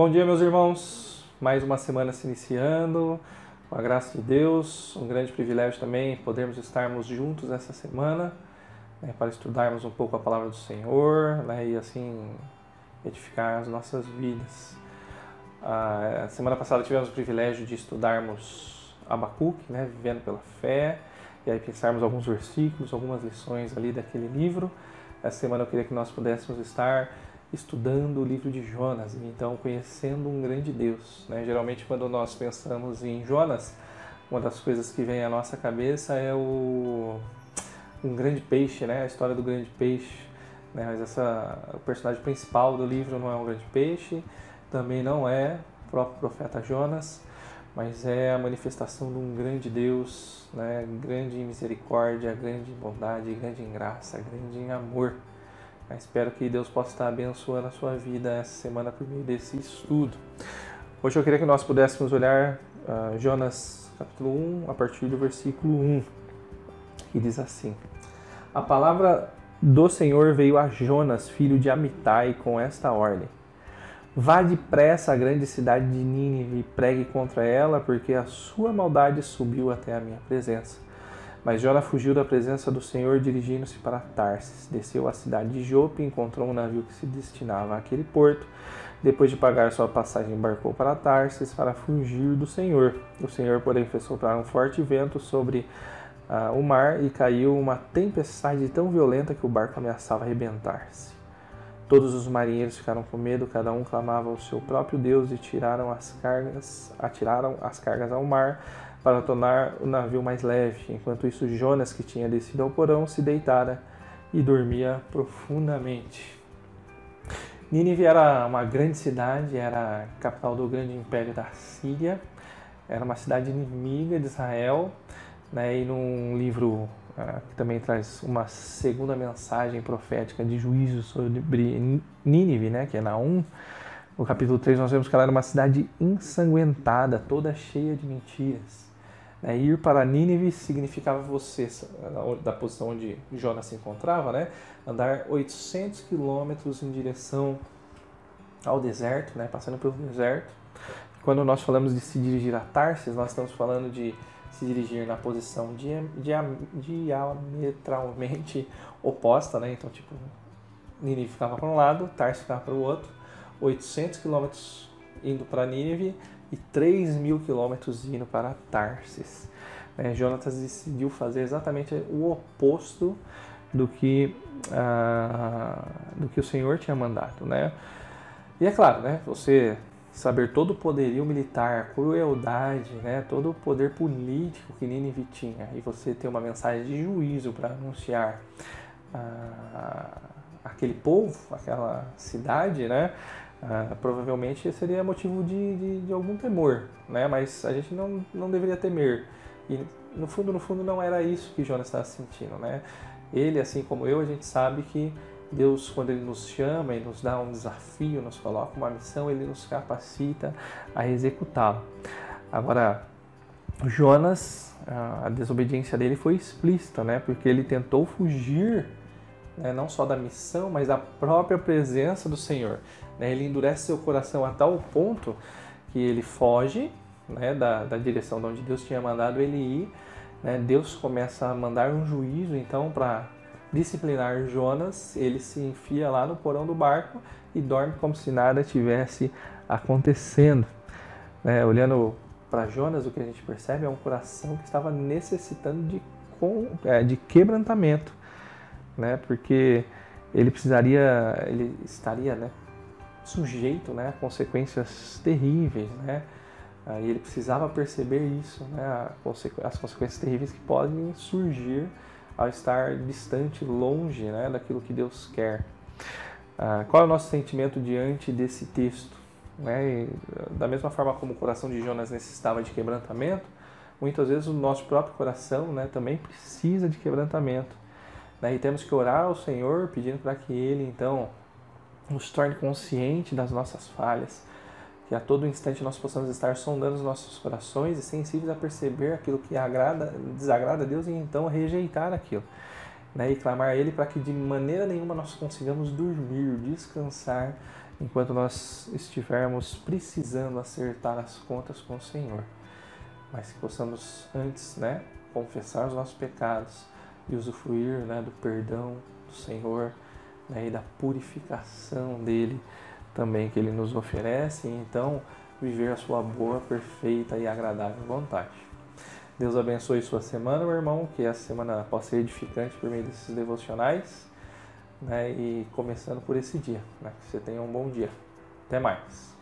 Bom dia, meus irmãos. Mais uma semana se iniciando. Com a graça de Deus, um grande privilégio também podermos estarmos juntos essa semana né, para estudarmos um pouco a palavra do Senhor né, e assim edificar as nossas vidas. A semana passada tivemos o privilégio de estudarmos Abacuque, né, vivendo pela fé, e aí pensarmos alguns versículos, algumas lições ali daquele livro. Essa semana eu queria que nós pudéssemos estar estudando o livro de Jonas, então conhecendo um grande Deus. Né? Geralmente, quando nós pensamos em Jonas, uma das coisas que vem à nossa cabeça é o um grande peixe, né? A história do grande peixe. Né? Mas essa, o personagem principal do livro não é um grande peixe, também não é o próprio profeta Jonas, mas é a manifestação de um grande Deus, né? grande em misericórdia, grande em bondade, grande em graça, grande em amor. Espero que Deus possa estar abençoando a sua vida essa semana por meio desse estudo. Hoje eu queria que nós pudéssemos olhar uh, Jonas capítulo 1, a partir do versículo 1, que diz assim: A palavra do Senhor veio a Jonas, filho de Amitai, com esta ordem: Vá depressa à grande cidade de Nínive e pregue contra ela, porque a sua maldade subiu até a minha presença. Mas Jonas fugiu da presença do Senhor, dirigindo-se para Tarsis. Desceu à cidade de Jope e encontrou um navio que se destinava àquele porto. Depois de pagar sua passagem, embarcou para Tarsis para fugir do Senhor. O Senhor, porém, fez soprar um forte vento sobre uh, o mar e caiu uma tempestade tão violenta que o barco ameaçava arrebentar-se. Todos os marinheiros ficaram com medo, cada um clamava ao seu próprio Deus e tiraram as cargas, atiraram as cargas ao mar para tornar o navio mais leve. Enquanto isso, Jonas, que tinha descido ao porão, se deitara e dormia profundamente. Nínive era uma grande cidade, era a capital do grande império da Síria, era uma cidade inimiga de Israel, né? e num livro ah, que também traz uma segunda mensagem profética de juízo sobre Nínive, né, que é Naum. No capítulo 3 nós vemos que ela era uma cidade ensanguentada, toda cheia de mentiras. Né, ir para Nínive significava você, da posição onde Jonas se encontrava, né, andar 800 quilômetros em direção ao deserto, né, passando pelo deserto. Quando nós falamos de se dirigir a Tarsis, nós estamos falando de se dirigir na posição diametralmente oposta, né? Então, tipo, Nínive ficava para um lado, Tarso ficava para o outro, 800 quilômetros indo para Nínive e 3 mil quilômetros indo para Tarsis. É, Jonatas decidiu fazer exatamente o oposto do que, uh, do que o Senhor tinha mandado, né? E é claro, né? Você saber todo o poderio militar, crueldade, né, todo o poder político que Nínive tinha, e você ter uma mensagem de juízo para anunciar ah, aquele povo, aquela cidade, né, ah, provavelmente seria motivo de, de, de, algum temor, né, mas a gente não, não deveria temer. E no fundo, no fundo, não era isso que Jonas estava sentindo, né? Ele, assim como eu, a gente sabe que Deus, quando Ele nos chama e nos dá um desafio, nos coloca uma missão, Ele nos capacita a executá-la. Agora, Jonas, a desobediência dele foi explícita, né? Porque ele tentou fugir né? não só da missão, mas da própria presença do Senhor. Né? Ele endurece seu coração a tal ponto que ele foge né? da, da direção de onde Deus tinha mandado ele ir. Né? Deus começa a mandar um juízo, então, para disciplinar Jonas, ele se enfia lá no porão do barco e dorme como se nada tivesse acontecendo. É, olhando para Jonas, o que a gente percebe é um coração que estava necessitando de, é, de quebrantamento, né? porque ele precisaria, ele estaria né, sujeito né, a consequências terríveis. Né? Ele precisava perceber isso, né, as consequências terríveis que podem surgir ao estar distante, longe né, daquilo que Deus quer. Ah, qual é o nosso sentimento diante desse texto? Né? E, da mesma forma como o coração de Jonas necessitava de quebrantamento, muitas vezes o nosso próprio coração né, também precisa de quebrantamento. Né? E temos que orar ao Senhor pedindo para que Ele então nos torne consciente das nossas falhas, que a todo instante nós possamos estar sondando os nossos corações e sensíveis a perceber aquilo que agrada, desagrada a Deus e então rejeitar aquilo. Né? E clamar a Ele para que de maneira nenhuma nós consigamos dormir, descansar enquanto nós estivermos precisando acertar as contas com o Senhor. Mas que possamos antes, né, confessar os nossos pecados e usufruir, né, do perdão do Senhor né, e da purificação dele também que ele nos oferece, e então viver a sua boa, perfeita e agradável vontade. Deus abençoe sua semana, meu irmão, que essa semana possa ser edificante por meio desses devocionais, né, e começando por esse dia, né, que você tenha um bom dia. Até mais.